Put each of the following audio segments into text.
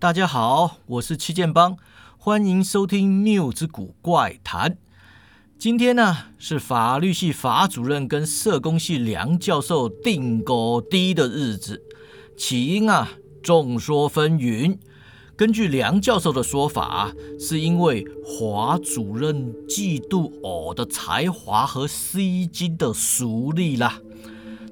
大家好，我是七剑帮，欢迎收听《谬之谷怪谈》。今天呢是法律系法主任跟社工系梁教授定高低的日子，起因啊众说纷纭。根据梁教授的说法，是因为华主任嫉妒我的才华和吸金的熟力啦。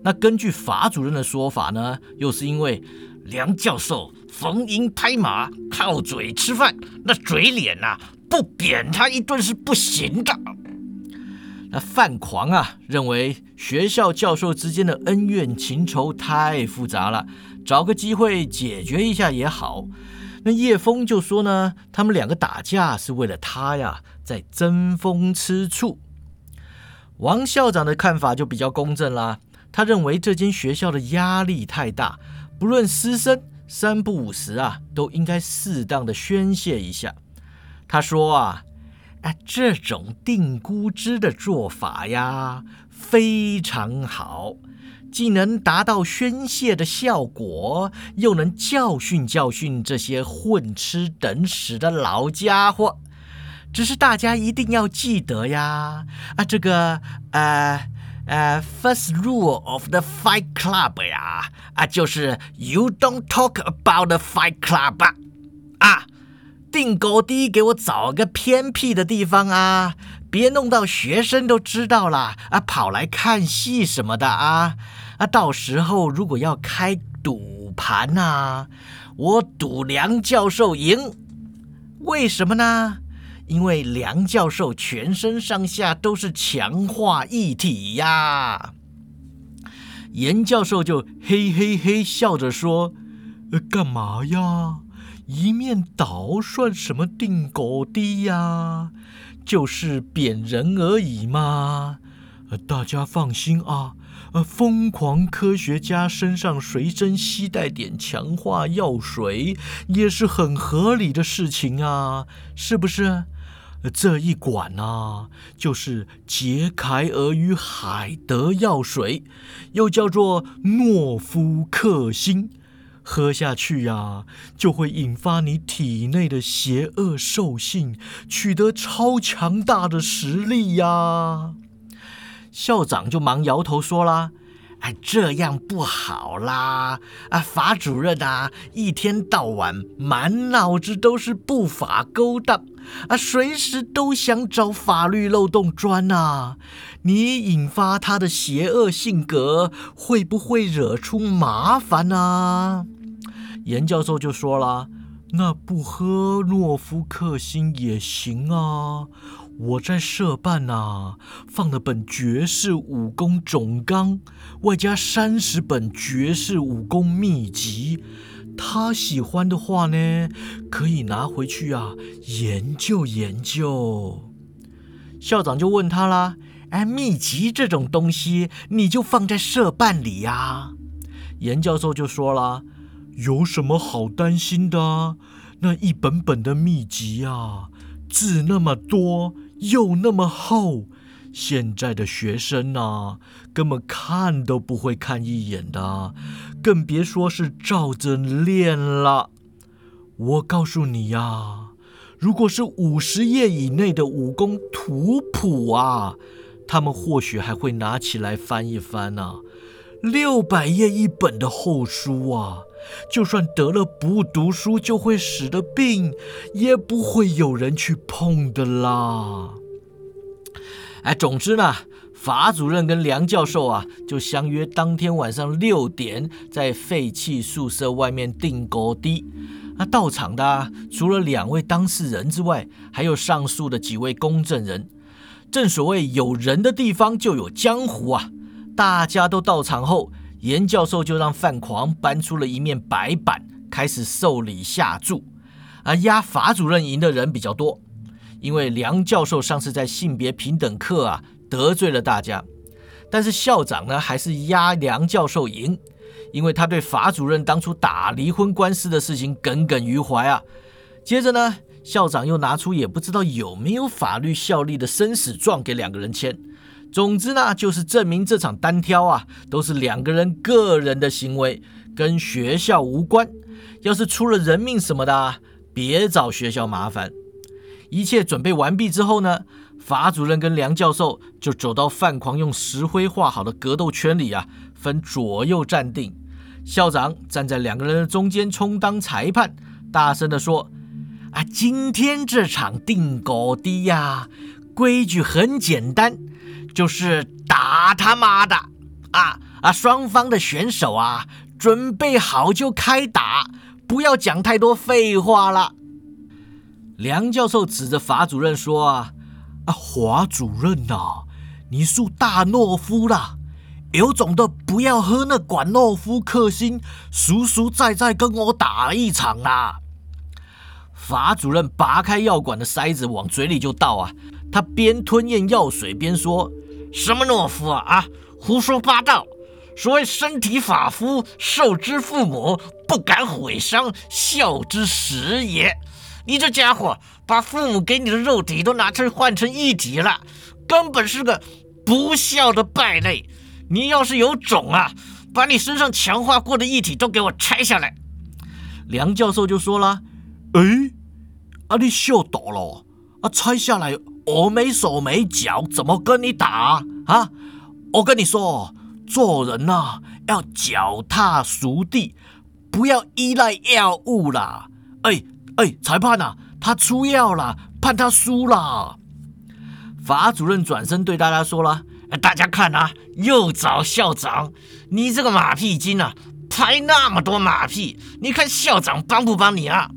那根据法主任的说法呢，又是因为梁教授逢迎拍马，靠嘴吃饭，那嘴脸呐，不扁他一顿是不行的。那范狂啊，认为学校教授之间的恩怨情仇太复杂了，找个机会解决一下也好。那叶枫就说呢，他们两个打架是为了他呀，在争风吃醋。王校长的看法就比较公正啦。他认为这间学校的压力太大，不论师生三不五时啊，都应该适当的宣泄一下。他说啊，哎，这种定估值的做法呀，非常好，既能达到宣泄的效果，又能教训教训这些混吃等死的老家伙。只是大家一定要记得呀，啊，这个，呃。呃，first rule of the Fight Club 呀，啊，就是 you don't talk about the Fight Club 啊。定高低，给我找个偏僻的地方啊，别弄到学生都知道了啊，跑来看戏什么的啊啊，到时候如果要开赌盘呐，我赌梁教授赢，为什么呢？因为梁教授全身上下都是强化一体呀，严教授就嘿嘿嘿笑着说：“呃，干嘛呀？一面倒算什么定狗低呀？就是贬人而已嘛。呃，大家放心啊，呃，疯狂科学家身上随身携带点强化药水也是很合理的事情啊，是不是？”这一管呢，就是杰凯尔与海德药水，又叫做诺夫克星，喝下去呀，就会引发你体内的邪恶兽性，取得超强大的实力呀。校长就忙摇头说啦。哎，这样不好啦！啊，法主任啊，一天到晚满脑子都是不法勾当，啊，随时都想找法律漏洞钻呐。你引发他的邪恶性格，会不会惹出麻烦呢？严教授就说了：“那不喝诺夫克星也行啊。”我在社办呐，放了本绝世武功总纲，外加三十本绝世武功秘籍。他喜欢的话呢，可以拿回去啊研究研究。校长就问他啦：“哎，秘籍这种东西，你就放在社办里呀？”严教授就说了：“有什么好担心的？那一本本的秘籍啊，字那么多。”又那么厚，现在的学生呐，根本看都不会看一眼的，更别说是照着练了。我告诉你呀，如果是五十页以内的武功图谱啊，他们或许还会拿起来翻一翻呢。六百页一本的厚书啊！就算得了不读书就会死的病，也不会有人去碰的啦。哎，总之呢，法主任跟梁教授啊，就相约当天晚上六点在废弃宿舍外面定高低。那到场的除了两位当事人之外，还有上述的几位公证人。正所谓有人的地方就有江湖啊！大家都到场后。严教授就让范狂搬出了一面白板，开始受理下注。而压法主任赢的人比较多，因为梁教授上次在性别平等课啊得罪了大家。但是校长呢，还是压梁教授赢，因为他对法主任当初打离婚官司的事情耿耿于怀啊。接着呢，校长又拿出也不知道有没有法律效力的生死状给两个人签。总之呢，就是证明这场单挑啊，都是两个人个人的行为，跟学校无关。要是出了人命什么的，别找学校麻烦。一切准备完毕之后呢，法主任跟梁教授就走到范狂用石灰画好的格斗圈里啊，分左右站定。校长站在两个人的中间充当裁判，大声地说：“啊，今天这场定高低呀，规矩很简单，就是打他妈的啊啊！双方的选手啊，准备好就开打，不要讲太多废话了。”梁教授指着法主任说：“啊啊，华主任呐，你属大懦夫啦！有种的不要喝那管诺夫克星，实实在在跟我打一场啊！”法主任拔开药管的塞子，往嘴里就倒啊！他边吞咽药水边说：“什么懦夫啊啊，胡说八道！所谓身体发肤，受之父母，不敢毁伤，孝之始也。”你这家伙把父母给你的肉体都拿去换成一体了，根本是个不孝的败类！你要是有种啊，把你身上强化过的一体都给我拆下来！梁教授就说了：“哎，啊你笑倒了啊，拆下来我没手没脚，怎么跟你打啊？我跟你说，做人呐要脚踏实地，不要依赖药物啦！哎。”哎，裁判呐，他出药了，判他输了。法主任转身对大家说了：“大家看啊，又找校长，你这个马屁精啊，拍那么多马屁，你看校长帮不帮你啊？”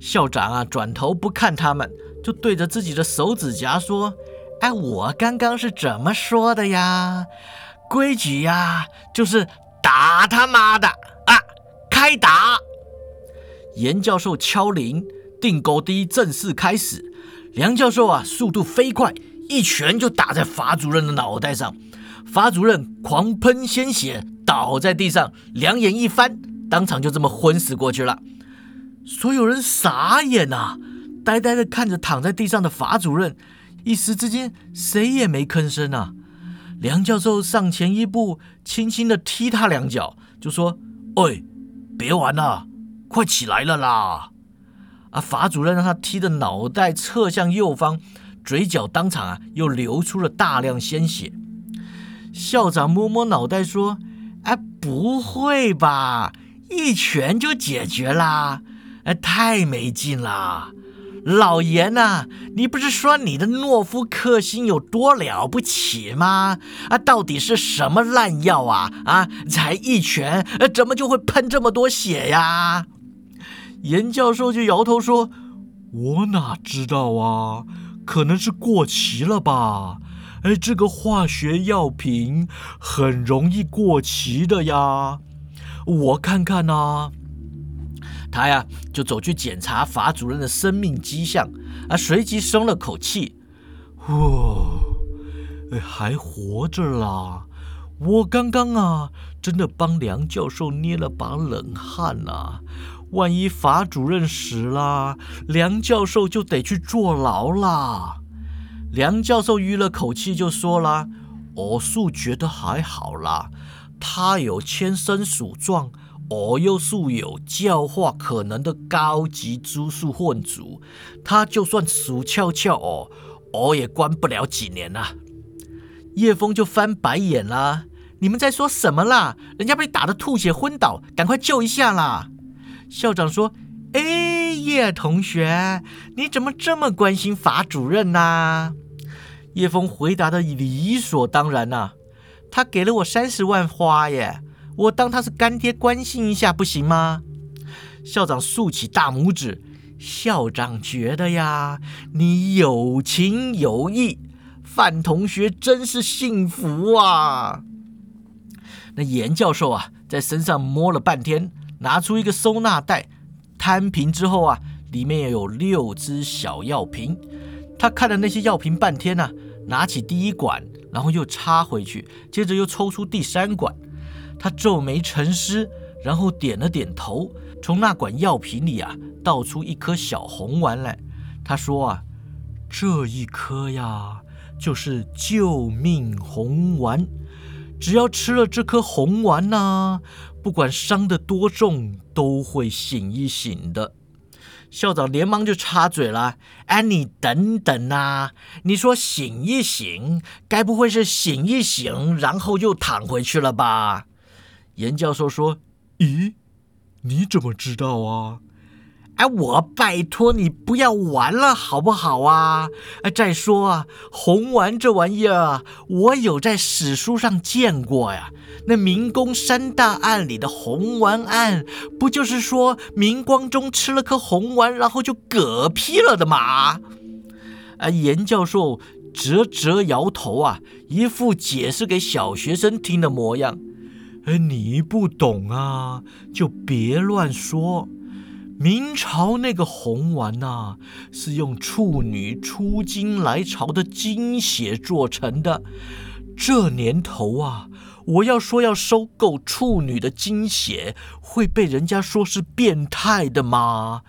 校长啊，转头不看他们，就对着自己的手指甲说：“哎，我刚刚是怎么说的呀？规矩呀，就是打他妈的啊，开打！”严教授敲铃，定高低正式开始。梁教授啊，速度飞快，一拳就打在法主任的脑袋上。法主任狂喷鲜血，倒在地上，两眼一翻，当场就这么昏死过去了。所有人傻眼呐，呆呆的看着躺在地上的法主任，一时之间谁也没吭声啊。梁教授上前一步，轻轻的踢他两脚，就说：“喂，别玩了。”快起来了啦！啊，法主任让他踢的脑袋侧向右方，嘴角当场啊又流出了大量鲜血。校长摸摸脑袋说：“哎，不会吧？一拳就解决啦？哎，太没劲啦！老严呐，你不是说你的诺夫克星有多了不起吗？啊，到底是什么烂药啊？啊，才一拳，呃，怎么就会喷这么多血呀？”严教授就摇头说：“我哪知道啊？可能是过期了吧？哎，这个化学药品很容易过期的呀。我看看呐。”他呀就走去检查法主任的生命迹象，啊，随即松了口气：“呼，哎，还活着啦！我刚刚啊，真的帮梁教授捏了把冷汗呐。”万一法主任死了，梁教授就得去坐牢啦。梁教授吁了口气，就说了：“我素觉得还好啦，他有千生属状，我又素有教化可能的高级株素混族，他就算死翘翘哦，我也关不了几年呐。”叶枫就翻白眼啦：“你们在说什么啦？人家被打得吐血昏倒，赶快救一下啦！”校长说：“哎，叶同学，你怎么这么关心法主任呢？”叶枫回答的理所当然呐：“他给了我三十万花耶，我当他是干爹关心一下不行吗？”校长竖起大拇指：“校长觉得呀，你有情有义，范同学真是幸福啊。”那严教授啊，在身上摸了半天。拿出一个收纳袋，摊平之后啊，里面有六支小药瓶。他看了那些药瓶半天呢，拿起第一管，然后又插回去，接着又抽出第三管。他皱眉沉思，然后点了点头，从那管药瓶里啊，倒出一颗小红丸来。他说啊，这一颗呀，就是救命红丸。只要吃了这颗红丸呐，不管伤得多重，都会醒一醒的。校长连忙就插嘴了：“哎，你等等呐！你说醒一醒，该不会是醒一醒，然后又躺回去了吧？”严教授说：“咦，你怎么知道啊？”哎，我拜托你不要玩了，好不好啊？哎，再说啊，红丸这玩意儿，我有在史书上见过呀。那明宫三大案里的红丸案，不就是说明光宗吃了颗红丸，然后就嗝屁了的吗？啊，严教授啧啧摇头啊，一副解释给小学生听的模样。哎，你不懂啊，就别乱说。明朝那个红丸呐，是用处女出京来朝的精血做成的。这年头啊，我要说要收购处女的精血，会被人家说是变态的吗？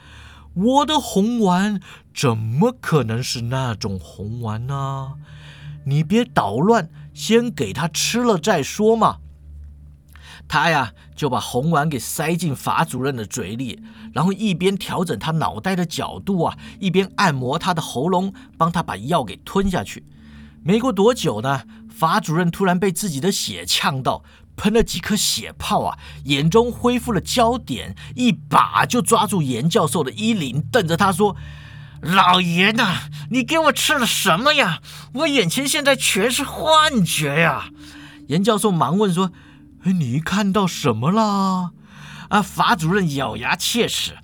我的红丸怎么可能是那种红丸呢？你别捣乱，先给他吃了再说嘛。他呀就把红丸给塞进法主任的嘴里，然后一边调整他脑袋的角度啊，一边按摩他的喉咙，帮他把药给吞下去。没过多久呢，法主任突然被自己的血呛到，喷了几颗血泡啊，眼中恢复了焦点，一把就抓住严教授的衣领，瞪着他说：“老爷呐，你给我吃了什么呀？我眼前现在全是幻觉呀！”严教授忙问说。你看到什么了？啊！法主任咬牙切齿：“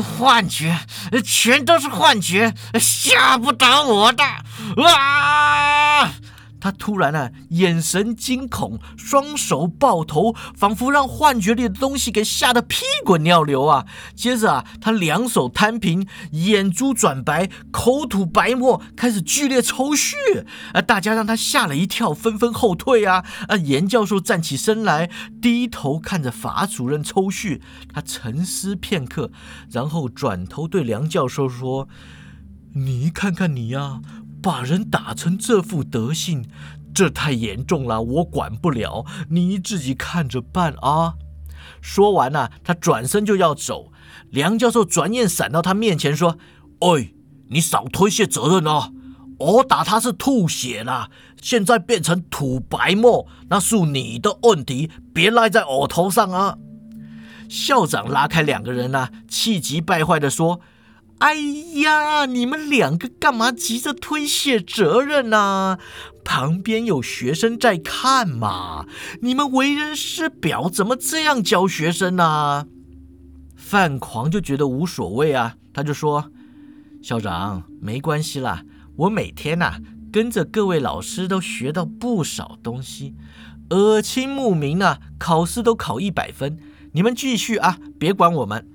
幻觉，全都是幻觉，吓不倒我的！”啊！他突然啊，眼神惊恐，双手抱头，仿佛让幻觉里的东西给吓得屁滚尿流啊！接着啊，他两手摊平，眼珠转白，口吐白沫，开始剧烈抽搐啊！大家让他吓了一跳，纷纷后退啊！啊！严教授站起身来，低头看着法主任抽搐，他沉思片刻，然后转头对梁教授说：“你看看你呀。”把人打成这副德行，这太严重了，我管不了，你自己看着办啊！说完呢，他转身就要走。梁教授转眼闪到他面前说：“哎，你少推卸责任啊！我打他是吐血了，现在变成吐白沫，那是你的问题，别赖在我头上啊！”校长拉开两个人呢，气急败坏地说。哎呀，你们两个干嘛急着推卸责任呢？旁边有学生在看嘛！你们为人师表，怎么这样教学生呢？范狂就觉得无所谓啊，他就说：“校长，没关系啦，我每天呐跟着各位老师都学到不少东西，耳清目明啊，考试都考一百分。你们继续啊，别管我们。”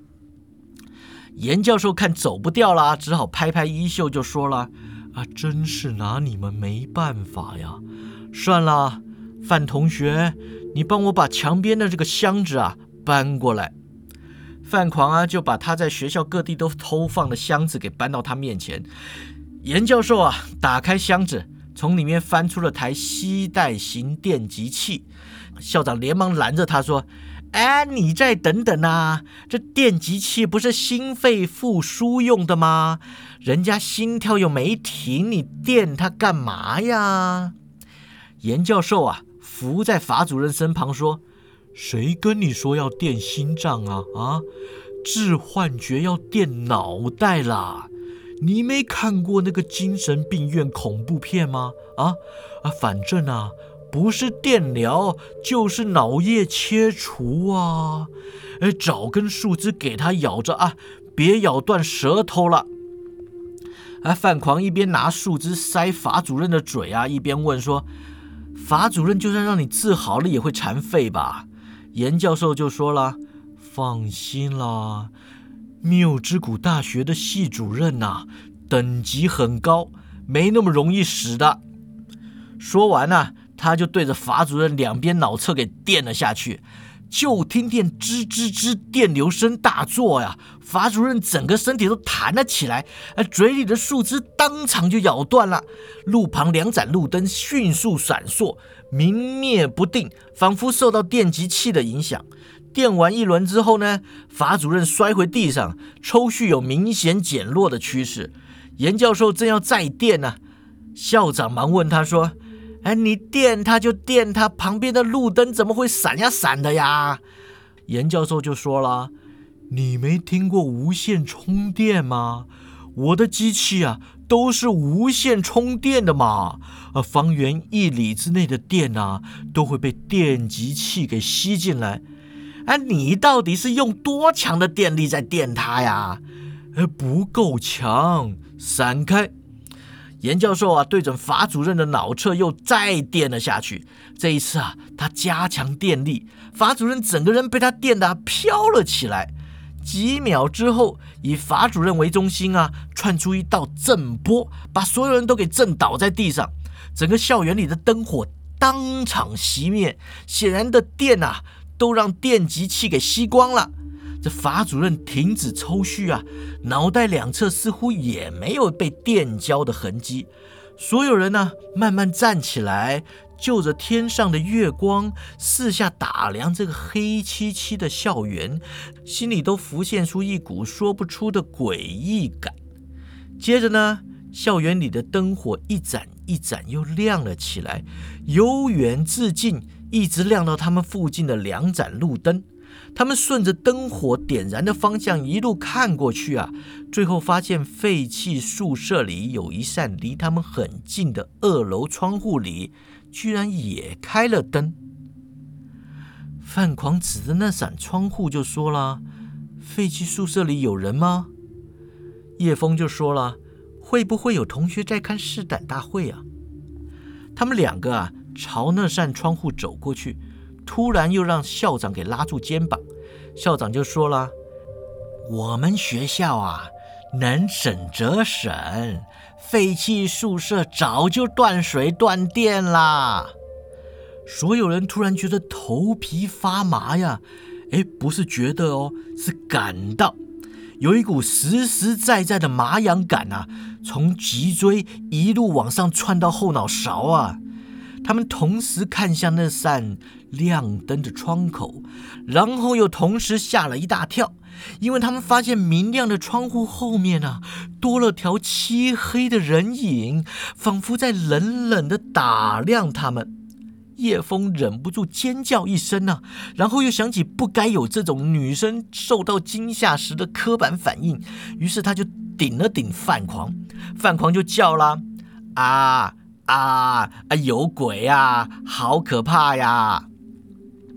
严教授看走不掉了，只好拍拍衣袖就说了：“啊，真是拿你们没办法呀！算了，范同学，你帮我把墙边的这个箱子啊搬过来。”范狂啊就把他在学校各地都偷放的箱子给搬到他面前。严教授啊打开箱子，从里面翻出了台吸带型电极器。校长连忙拦着他说。哎，你再等等啊！这电极器不是心肺复苏用的吗？人家心跳又没停，你电它干嘛呀？严教授啊，伏在法主任身旁说：“谁跟你说要电心脏啊？啊，治幻觉要电脑袋啦！你没看过那个精神病院恐怖片吗？啊啊，反正啊。”不是电疗，就是脑叶切除啊！哎，找根树枝给他咬着啊，别咬断舌头了。哎，范狂一边拿树枝塞法主任的嘴啊，一边问说：“法主任，就算让你治好了，也会残废吧？”严教授就说了：“放心啦，缪之谷大学的系主任呐，等级很高，没那么容易死的。”说完呢。他就对着法主任两边脑侧给电了下去，就听见吱吱吱电流声大作呀！法主任整个身体都弹了起来，而嘴里的树枝当场就咬断了。路旁两盏路灯迅速闪烁，明灭不定，仿佛受到电击器的影响。电完一轮之后呢，法主任摔回地上，抽蓄有明显减弱的趋势。严教授正要再电呢，校长忙问他说。哎，你电它就电它，旁边的路灯怎么会闪呀闪的呀？严教授就说了：“你没听过无线充电吗？我的机器啊都是无线充电的嘛，呃，方圆一里之内的电啊都会被电极器给吸进来。哎，你到底是用多强的电力在电它呀？哎，不够强，闪开。”严教授啊，对准法主任的脑侧又再电了下去。这一次啊，他加强电力，法主任整个人被他电得飘了起来。几秒之后，以法主任为中心啊，窜出一道震波，把所有人都给震倒在地上。整个校园里的灯火当场熄灭，显然的电啊，都让电极器给吸光了。这法主任停止抽蓄啊，脑袋两侧似乎也没有被电焦的痕迹。所有人呢，慢慢站起来，就着天上的月光，四下打量这个黑漆漆的校园，心里都浮现出一股说不出的诡异感。接着呢，校园里的灯火一盏一盏又亮了起来，由远至近，一直亮到他们附近的两盏路灯。他们顺着灯火点燃的方向一路看过去啊，最后发现废弃宿舍里有一扇离他们很近的二楼窗户里，居然也开了灯。范狂指着那扇窗户就说了：“废弃宿舍里有人吗？”叶枫就说了：“会不会有同学在看试胆大会啊？”他们两个啊，朝那扇窗户走过去。突然又让校长给拉住肩膀，校长就说了：“我们学校啊，能省则省，废弃宿舍早就断水断电啦。”所有人突然觉得头皮发麻呀！哎，不是觉得哦，是感到有一股实实在在的麻痒感啊，从脊椎一路往上窜到后脑勺啊！他们同时看向那扇。亮灯的窗口，然后又同时吓了一大跳，因为他们发现明亮的窗户后面啊，多了条漆黑的人影，仿佛在冷冷的打量他们。叶枫忍不住尖叫一声啊，然后又想起不该有这种女生受到惊吓时的刻板反应，于是他就顶了顶范狂，范狂就叫啦：“啊啊啊！有鬼呀，好可怕呀！”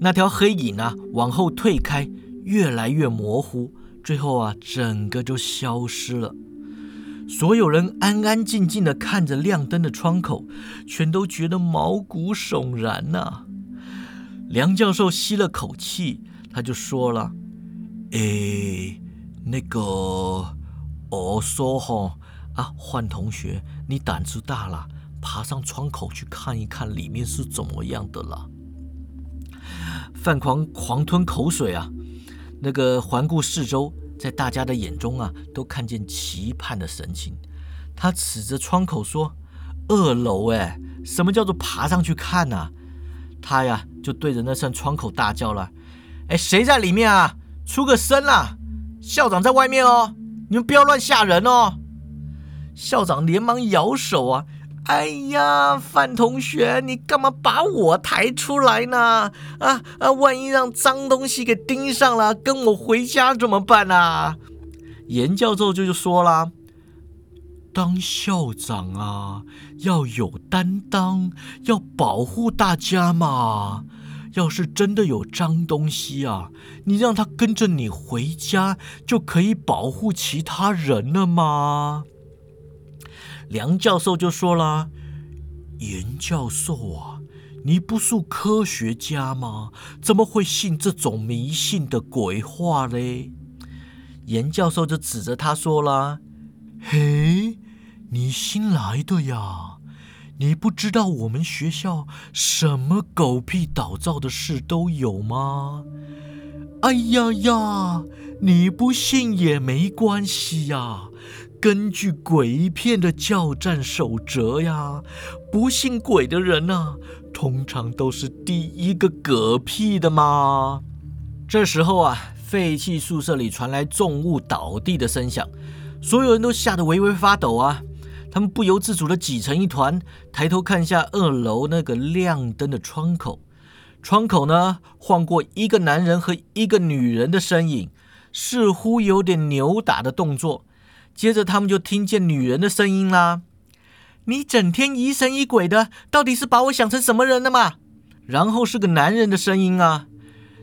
那条黑影啊，往后退开，越来越模糊，最后啊，整个就消失了。所有人安安静静的看着亮灯的窗口，全都觉得毛骨悚然呐。梁教授吸了口气，他就说了：“诶，那个，我说哈啊，换同学，你胆子大了，爬上窗口去看一看里面是怎么样的了。”范狂狂吞口水啊，那个环顾四周，在大家的眼中啊，都看见期盼的神情。他指着窗口说：“二楼，哎，什么叫做爬上去看呢？”他呀，就对着那扇窗口大叫了：“哎，谁在里面啊？出个声啦！校长在外面哦，你们不要乱吓人哦！”校长连忙摇手啊。哎呀，范同学，你干嘛把我抬出来呢？啊啊，万一让脏东西给盯上了，跟我回家怎么办啊？严教授就就说了：“当校长啊，要有担当，要保护大家嘛。要是真的有脏东西啊，你让他跟着你回家，就可以保护其他人了吗？”梁教授就说了：“严教授啊，你不是科学家吗？怎么会信这种迷信的鬼话嘞？”严教授就指着他说了：“嘿，你新来的呀？你不知道我们学校什么狗屁倒灶的事都有吗？哎呀呀，你不信也没关系呀。根据鬼片的叫战守则呀，不信鬼的人呐，通常都是第一个嗝屁的嘛。这时候啊，废弃宿舍里传来重物倒地的声响，所有人都吓得微微发抖啊。他们不由自主地挤成一团，抬头看下二楼那个亮灯的窗口。窗口呢，晃过一个男人和一个女人的身影，似乎有点扭打的动作。接着他们就听见女人的声音啦：“你整天疑神疑鬼的，到底是把我想成什么人了嘛？”然后是个男人的声音啊：“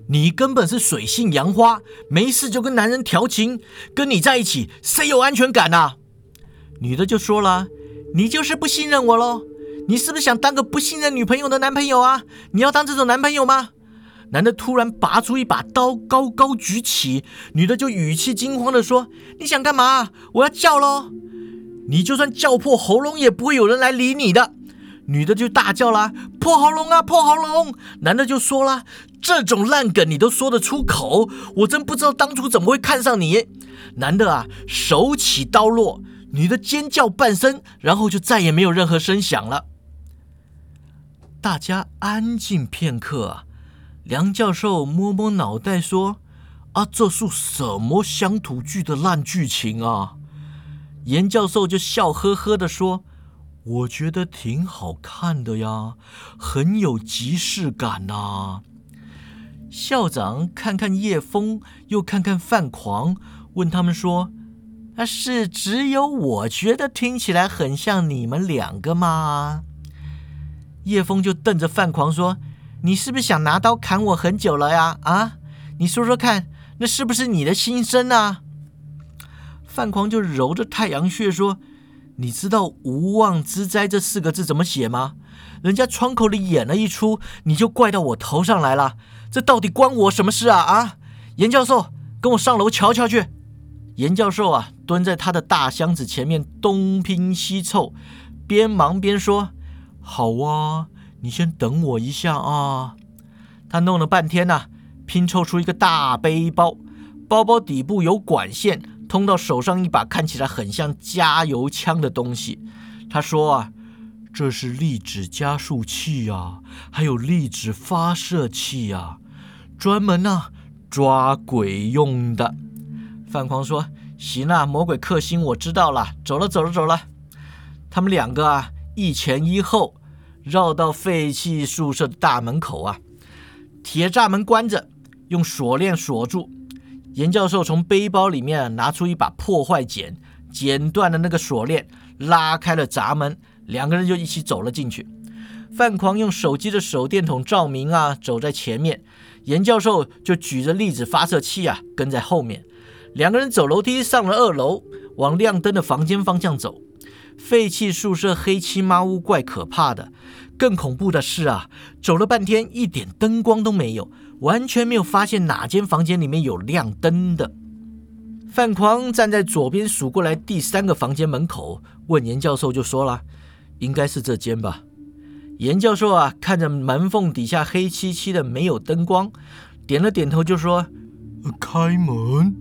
你根本是水性杨花，没事就跟男人调情，跟你在一起谁有安全感呐？”女的就说了：“你就是不信任我喽。”你是不是想当个不信任女朋友的男朋友啊？你要当这种男朋友吗？男的突然拔出一把刀，高高举起，女的就语气惊慌的说：“你想干嘛？我要叫喽！你就算叫破喉咙，也不会有人来理你的。”女的就大叫啦：“破喉咙啊，破喉咙！”男的就说了：“这种烂梗你都说得出口，我真不知道当初怎么会看上你。”男的啊，手起刀落，女的尖叫半声，然后就再也没有任何声响了。大家安静片刻啊，梁教授摸摸脑袋说：“啊，这是什么乡土剧的烂剧情啊？”严教授就笑呵呵的说：“我觉得挺好看的呀，很有即视感呐。”校长看看叶枫，又看看范狂，问他们说：“啊，是只有我觉得听起来很像你们两个吗？”叶枫就瞪着范狂说：“你是不是想拿刀砍我很久了呀？啊，你说说看，那是不是你的心声啊？”范狂就揉着太阳穴说：“你知道‘无妄之灾’这四个字怎么写吗？人家窗口里演了一出，你就怪到我头上来了。这到底关我什么事啊？啊，严教授，跟我上楼瞧瞧去。”严教授啊，蹲在他的大箱子前面东拼西凑，边忙边说。好啊，你先等我一下啊！他弄了半天呐，拼凑出一个大背包，包包底部有管线通到手上一把看起来很像加油枪的东西。他说啊，这是粒子加速器啊，还有粒子发射器啊，专门呢抓鬼用的。范狂说：“行了，魔鬼克星，我知道了，走了，走了，走了。”他们两个啊。一前一后，绕到废弃宿舍的大门口啊，铁栅门关着，用锁链锁住。严教授从背包里面拿出一把破坏剪，剪断了那个锁链，拉开了闸门，两个人就一起走了进去。范狂用手机的手电筒照明啊，走在前面，严教授就举着粒子发射器啊，跟在后面。两个人走楼梯上了二楼，往亮灯的房间方向走。废弃宿舍黑漆麻乌，怪可怕的。更恐怖的是啊，走了半天一点灯光都没有，完全没有发现哪间房间里面有亮灯的。范狂站在左边数过来第三个房间门口，问严教授就说了：“应该是这间吧？”严教授啊，看着门缝底下黑漆漆的，没有灯光，点了点头就说：“开门。”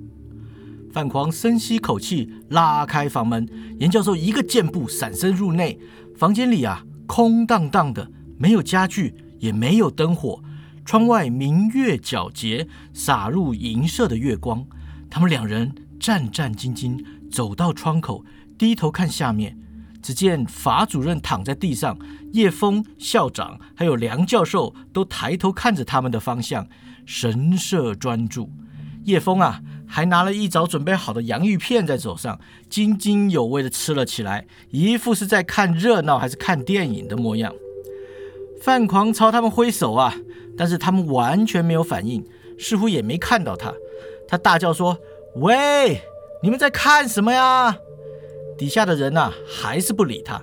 范狂深吸口气，拉开房门。严教授一个箭步闪身入内。房间里啊，空荡荡的，没有家具，也没有灯火。窗外明月皎洁，洒入银色的月光。他们两人战战兢兢走到窗口，低头看下面。只见法主任躺在地上，叶枫校长还有梁教授都抬头看着他们的方向，神色专注。叶枫啊。还拿了一早准备好的洋芋片在手上，津津有味地吃了起来，一副是在看热闹还是看电影的模样。范狂朝他们挥手啊，但是他们完全没有反应，似乎也没看到他。他大叫说：“喂，你们在看什么呀？”底下的人呐，还是不理他。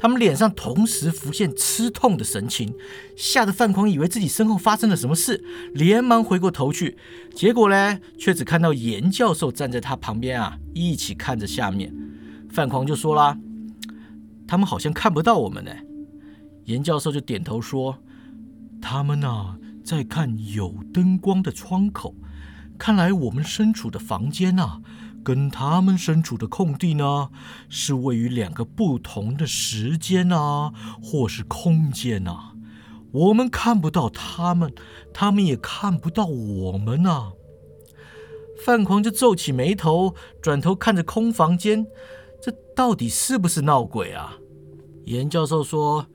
他们脸上同时浮现吃痛的神情，吓得范狂以为自己身后发生了什么事，连忙回过头去，结果呢，却只看到严教授站在他旁边啊，一起看着下面。范狂就说啦：“他们好像看不到我们呢。”严教授就点头说：“他们呐，在看有灯光的窗口，看来我们身处的房间啊，跟他们身处的空地呢，是位于两个不同的时间啊，或是空间啊。我们看不到他们，他们也看不到我们啊。范狂就皱起眉头，转头看着空房间，这到底是不是闹鬼啊？严教授说：“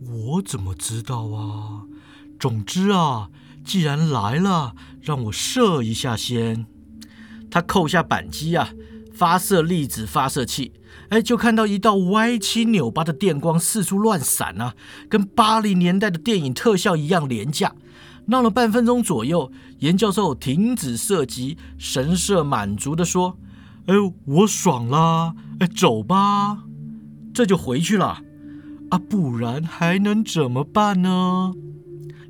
我怎么知道啊？总之啊，既然来了，让我射一下先。”他扣下扳机啊，发射粒子发射器。哎，就看到一道歪七扭八的电光四处乱闪啊，跟八零年代的电影特效一样廉价。闹了半分钟左右，严教授停止射击，神色满足地说：“哎，我爽啦！哎，走吧，这就回去了。啊，不然还能怎么办呢？”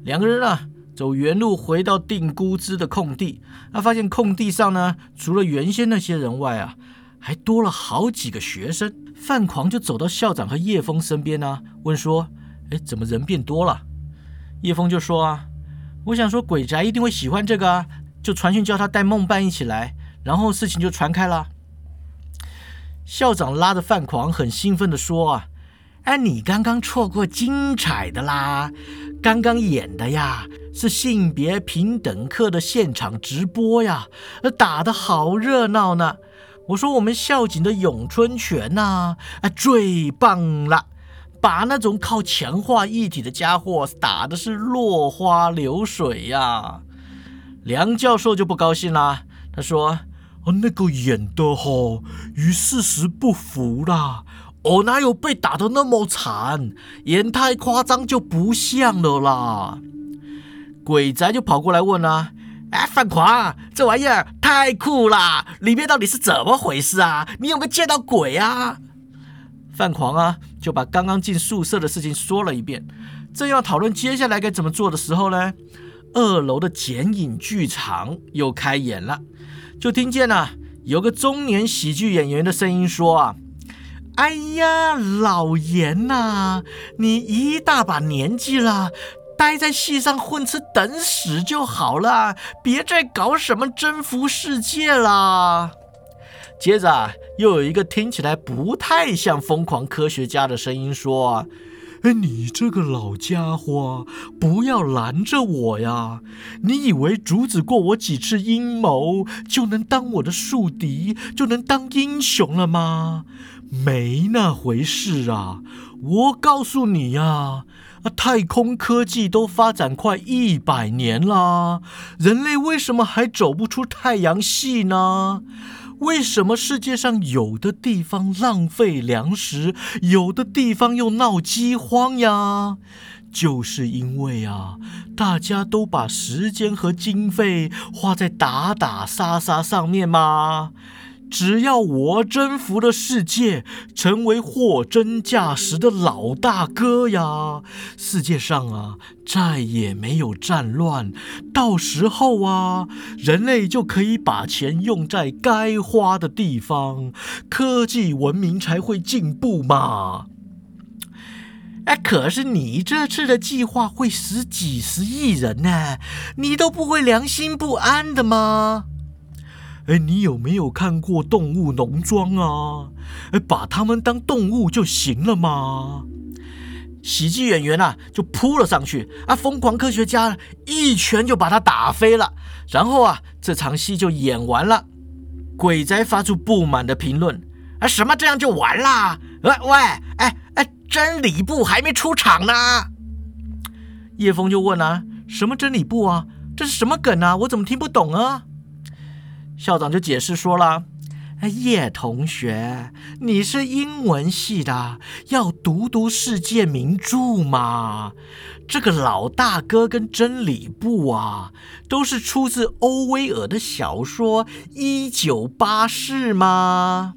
两个人啊，走原路回到定估支的空地，他，发现空地上呢，除了原先那些人外啊。还多了好几个学生，范狂就走到校长和叶枫身边呢，问说：“哎，怎么人变多了？”叶枫就说：“啊，我想说鬼宅一定会喜欢这个啊，就传讯叫他带梦伴一起来，然后事情就传开了。”校长拉着范狂，很兴奋地说：“啊，哎，你刚刚错过精彩的啦！刚刚演的呀，是性别平等课的现场直播呀，打得好热闹呢。”我说我们校警的咏春拳呐，啊，最棒了，把那种靠强化一体的家伙打的是落花流水呀。梁教授就不高兴啦，他说：“哦，那个演的哈与事实不符啦，我哪有被打的那么惨？演太夸张就不像了啦。”鬼宅就跑过来问啊。哎，范狂，这玩意儿太酷啦！里面到底是怎么回事啊？你有没有见到鬼啊？范狂啊，就把刚刚进宿舍的事情说了一遍。正要讨论接下来该怎么做的时候呢，二楼的剪影剧场又开演了。就听见了有个中年喜剧演员的声音说：“啊，哎呀，老严呐，你一大把年纪了。”待在戏上混吃等死就好了，别再搞什么征服世界了。接着，又有一个听起来不太像疯狂科学家的声音说：“哎，你这个老家伙，不要拦着我呀！你以为阻止过我几次阴谋就能当我的宿敌，就能当英雄了吗？没那回事啊！我告诉你呀。”啊！太空科技都发展快一百年啦，人类为什么还走不出太阳系呢？为什么世界上有的地方浪费粮食，有的地方又闹饥荒呀？就是因为啊，大家都把时间和经费花在打打杀杀上面嘛。只要我征服了世界，成为货真价实的老大哥呀，世界上啊再也没有战乱，到时候啊，人类就可以把钱用在该花的地方，科技文明才会进步嘛。哎，可是你这次的计划会死几十亿人呢，你都不会良心不安的吗？哎，你有没有看过动物农庄啊？哎，把它们当动物就行了嘛。喜剧演员啊，就扑了上去，啊，疯狂科学家一拳就把他打飞了。然后啊，这场戏就演完了。鬼宅发出不满的评论：啊，什么这样就完了？喂喂，哎哎，真理部还没出场呢。叶枫就问啊，什么真理部啊？这是什么梗啊？我怎么听不懂啊？校长就解释说了：“叶同学，你是英文系的，要读读世界名著嘛。这个老大哥跟真理部啊，都是出自欧威尔的小说《一九八四》吗？”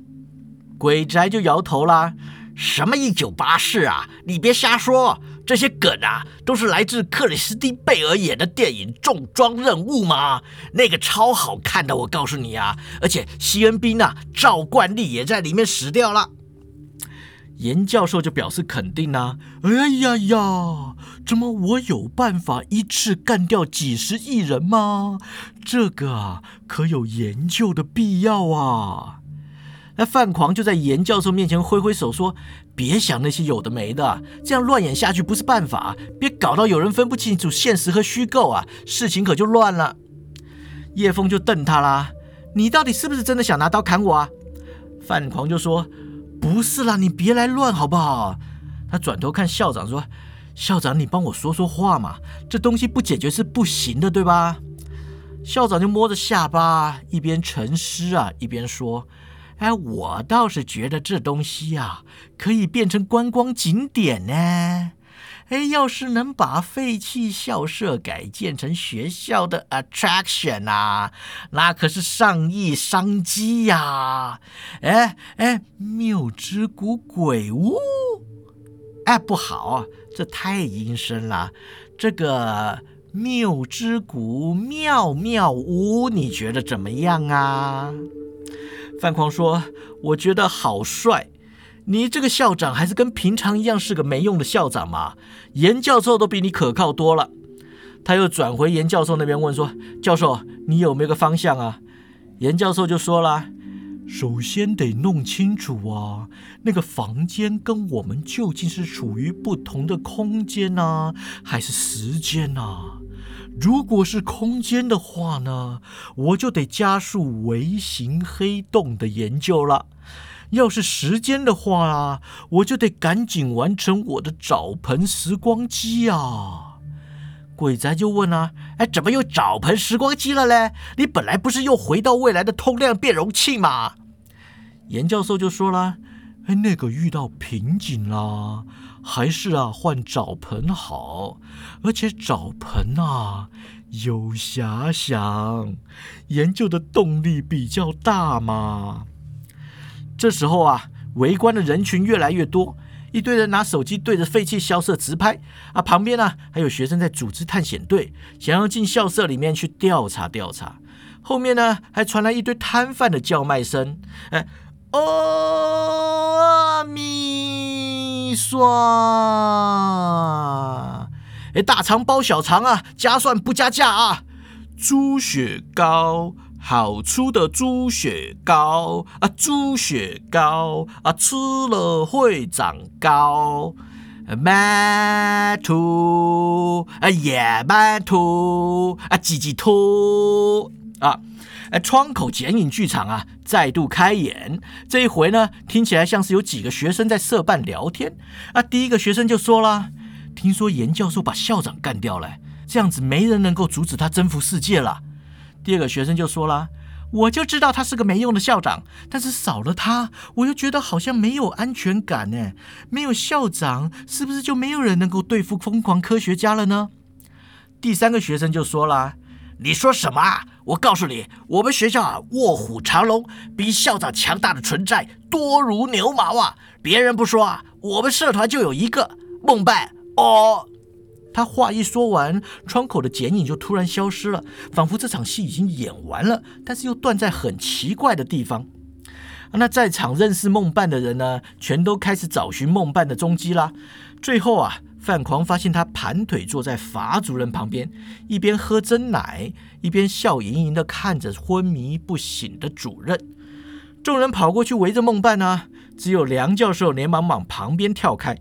鬼宅就摇头啦：“什么一九八四啊？你别瞎说。”这些梗啊，都是来自克里斯蒂贝尔演的电影《重装任务》吗？那个超好看的，我告诉你啊！而且西恩宾啊，赵冠利也在里面死掉了。严教授就表示肯定啊。哎呀呀，怎么我有办法一次干掉几十亿人吗？这个啊，可有研究的必要啊！那范狂就在严教授面前挥挥手说：“别想那些有的没的，这样乱演下去不是办法。别搞到有人分不清楚现实和虚构啊，事情可就乱了。”叶枫就瞪他啦：“你到底是不是真的想拿刀砍我啊？”范狂就说：“不是啦，你别来乱好不好？”他转头看校长说：“校长，你帮我说说话嘛，这东西不解决是不行的，对吧？”校长就摸着下巴，一边沉思啊，一边说。哎，我倒是觉得这东西啊，可以变成观光景点呢。哎，要是能把废弃校舍改建成学校的 attraction 啊，那可是上亿商机呀！哎哎，谬之谷鬼屋，哎，不好，这太阴森了。这个谬之谷妙妙屋，你觉得怎么样啊？范狂说：“我觉得好帅，你这个校长还是跟平常一样是个没用的校长嘛。严教授都比你可靠多了。”他又转回严教授那边问说：“教授，你有没有个方向啊？”严教授就说了：“首先得弄清楚啊，那个房间跟我们究竟是处于不同的空间呢，还是时间呢？”如果是空间的话呢，我就得加速微型黑洞的研究了；要是时间的话啊，我就得赶紧完成我的澡盆时光机啊！鬼宅就问啊：“哎，怎么又澡盆时光机了嘞？你本来不是又回到未来的通量变容器吗？”严教授就说了：“哎，那个遇到瓶颈啦。”还是啊，换澡盆好，而且澡盆啊有遐想，研究的动力比较大嘛。这时候啊，围观的人群越来越多，一堆人拿手机对着废弃校舍直拍啊，旁边呢还有学生在组织探险队，想要进校舍里面去调查调查。后面呢还传来一堆摊贩的叫卖声，哎。阿弥刷，哎，大肠包小肠啊，加蒜不加价啊！猪血糕，好吃的猪血糕啊，猪血糕啊，吃了会长高。慢吐啊，也慢吐啊，挤挤吐啊。哎，窗口剪影剧场啊，再度开演。这一回呢，听起来像是有几个学生在社办聊天啊。第一个学生就说了：“听说严教授把校长干掉了，这样子没人能够阻止他征服世界了。”第二个学生就说了：“我就知道他是个没用的校长，但是少了他，我又觉得好像没有安全感呢。没有校长，是不是就没有人能够对付疯狂科学家了呢？”第三个学生就说了。你说什么啊？我告诉你，我们学校啊，卧虎藏龙，比校长强大的存在多如牛毛啊！别人不说啊，我们社团就有一个梦伴哦。他话一说完，窗口的剪影就突然消失了，仿佛这场戏已经演完了，但是又断在很奇怪的地方。那在场认识梦伴的人呢，全都开始找寻梦伴的踪迹啦。最后啊。范狂发现他盘腿坐在法主任旁边，一边喝真奶，一边笑盈盈地看着昏迷不醒的主任。众人跑过去围着梦伴呢，只有梁教授连忙往旁边跳开。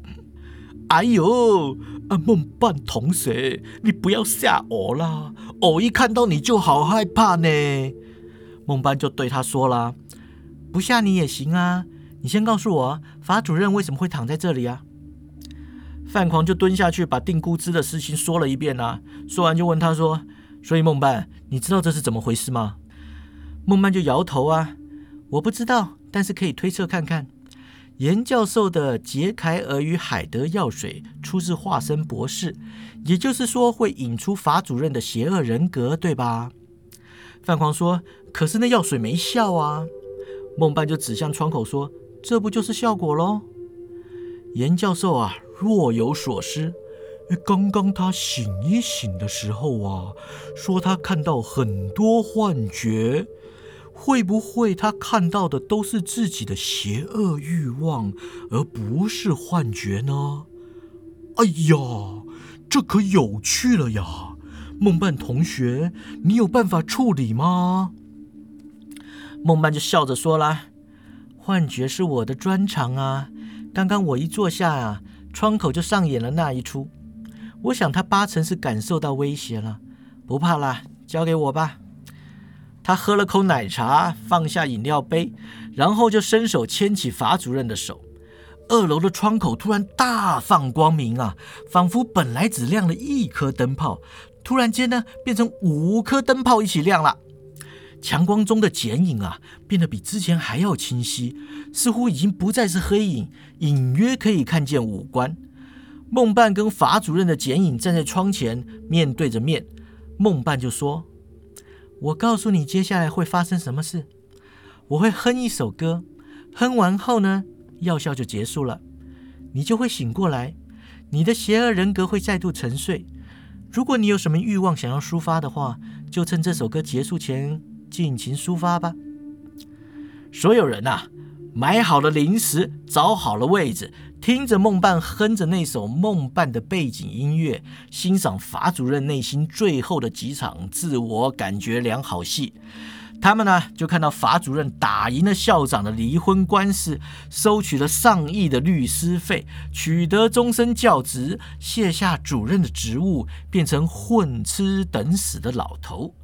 哎呦，啊，梦伴同学，你不要吓我啦！我一看到你就好害怕呢。梦伴就对他说了：“不吓你也行啊，你先告诉我，法主任为什么会躺在这里啊？”范狂就蹲下去，把定估值的事情说了一遍啊。说完就问他说：“所以孟伴，你知道这是怎么回事吗？”孟伴就摇头啊：“我不知道，但是可以推测看看。”严教授的杰凯尔与海德药水出自化身博士，也就是说会引出法主任的邪恶人格，对吧？范狂说：“可是那药水没效啊。”孟伴就指向窗口说：“这不就是效果喽？”严教授啊。若有所思，刚刚他醒一醒的时候啊，说他看到很多幻觉。会不会他看到的都是自己的邪恶欲望，而不是幻觉呢？哎呀，这可有趣了呀！梦伴同学，你有办法处理吗？梦伴就笑着说啦：“幻觉是我的专长啊！刚刚我一坐下啊，窗口就上演了那一出。我想他八成是感受到威胁了，不怕啦，交给我吧。”他喝了口奶茶，放下饮料杯，然后就伸手牵起法主任的手。二楼的窗口突然大放光明啊，仿佛本来只亮了一颗灯泡，突然间呢变成五颗灯泡一起亮了。强光中的剪影啊，变得比之前还要清晰，似乎已经不再是黑影，隐约可以看见五官。梦伴跟法主任的剪影站在窗前，面对着面。梦伴就说。我告诉你，接下来会发生什么事。我会哼一首歌，哼完后呢，药效就结束了，你就会醒过来，你的邪恶人格会再度沉睡。如果你有什么欲望想要抒发的话，就趁这首歌结束前尽情抒发吧。所有人呐，买好了零食，找好了位置。听着梦伴哼着那首梦伴的背景音乐，欣赏法主任内心最后的几场自我感觉良好戏。他们呢，就看到法主任打赢了校长的离婚官司，收取了上亿的律师费，取得终身教职，卸下主任的职务，变成混吃等死的老头。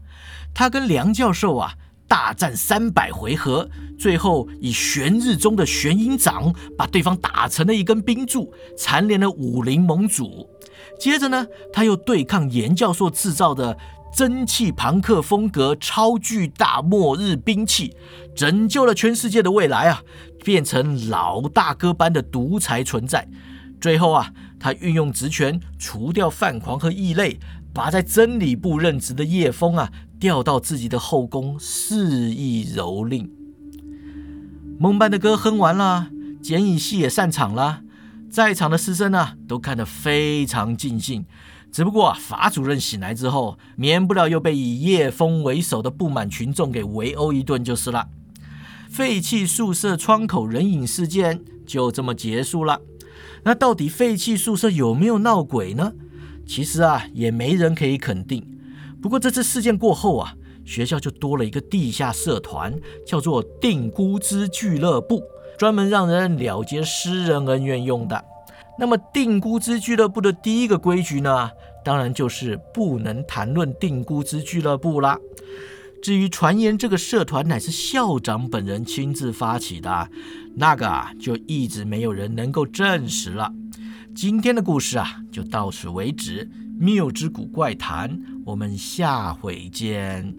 他跟梁教授啊。大战三百回合，最后以玄日中的玄阴掌把对方打成了一根冰柱，蝉联了武林盟主。接着呢，他又对抗严教授制造的蒸汽朋克风格超巨大末日兵器，拯救了全世界的未来啊，变成老大哥般的独裁存在。最后啊，他运用职权除掉范狂和异类，把在真理部任职的叶枫啊。调到自己的后宫肆意蹂躏。梦伴的歌哼完了，剪影戏也散场了，在场的师生啊都看得非常尽兴。只不过法主任醒来之后，免不了又被以叶枫为首的不满群众给围殴一顿就是了。废弃宿舍窗口人影事件就这么结束了。那到底废弃宿舍有没有闹鬼呢？其实啊，也没人可以肯定。不过这次事件过后啊，学校就多了一个地下社团，叫做“定估之俱乐部”，专门让人了结私人恩怨用的。那么“定估之俱乐部”的第一个规矩呢，当然就是不能谈论“定估之俱乐部”啦。至于传言这个社团乃是校长本人亲自发起的，那个啊，就一直没有人能够证实了。今天的故事啊，就到此为止。谬之谷怪谈，我们下回见。